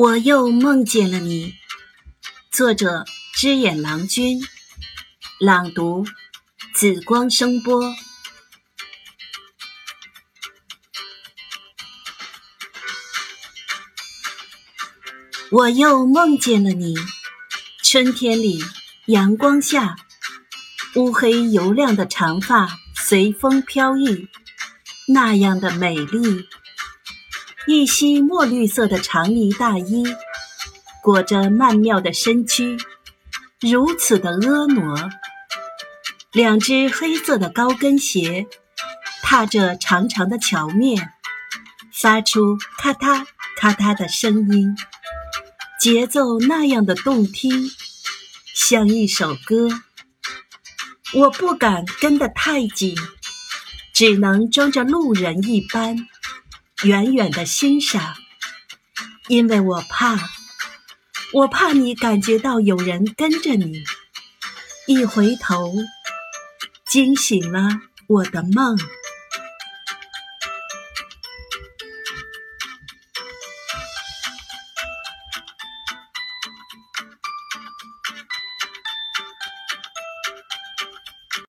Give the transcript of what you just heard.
我又梦见了你。作者：知眼郎君。朗读：紫光声波。我又梦见了你。春天里，阳光下，乌黑油亮的长发随风飘逸，那样的美丽。一袭墨绿色的长呢大衣，裹着曼妙的身躯，如此的婀娜。两只黑色的高跟鞋，踏着长长的桥面，发出咔嗒咔嗒的声音，节奏那样的动听，像一首歌。我不敢跟得太紧，只能装着路人一般。远远的欣赏，因为我怕，我怕你感觉到有人跟着你。一回头，惊醒了我的梦。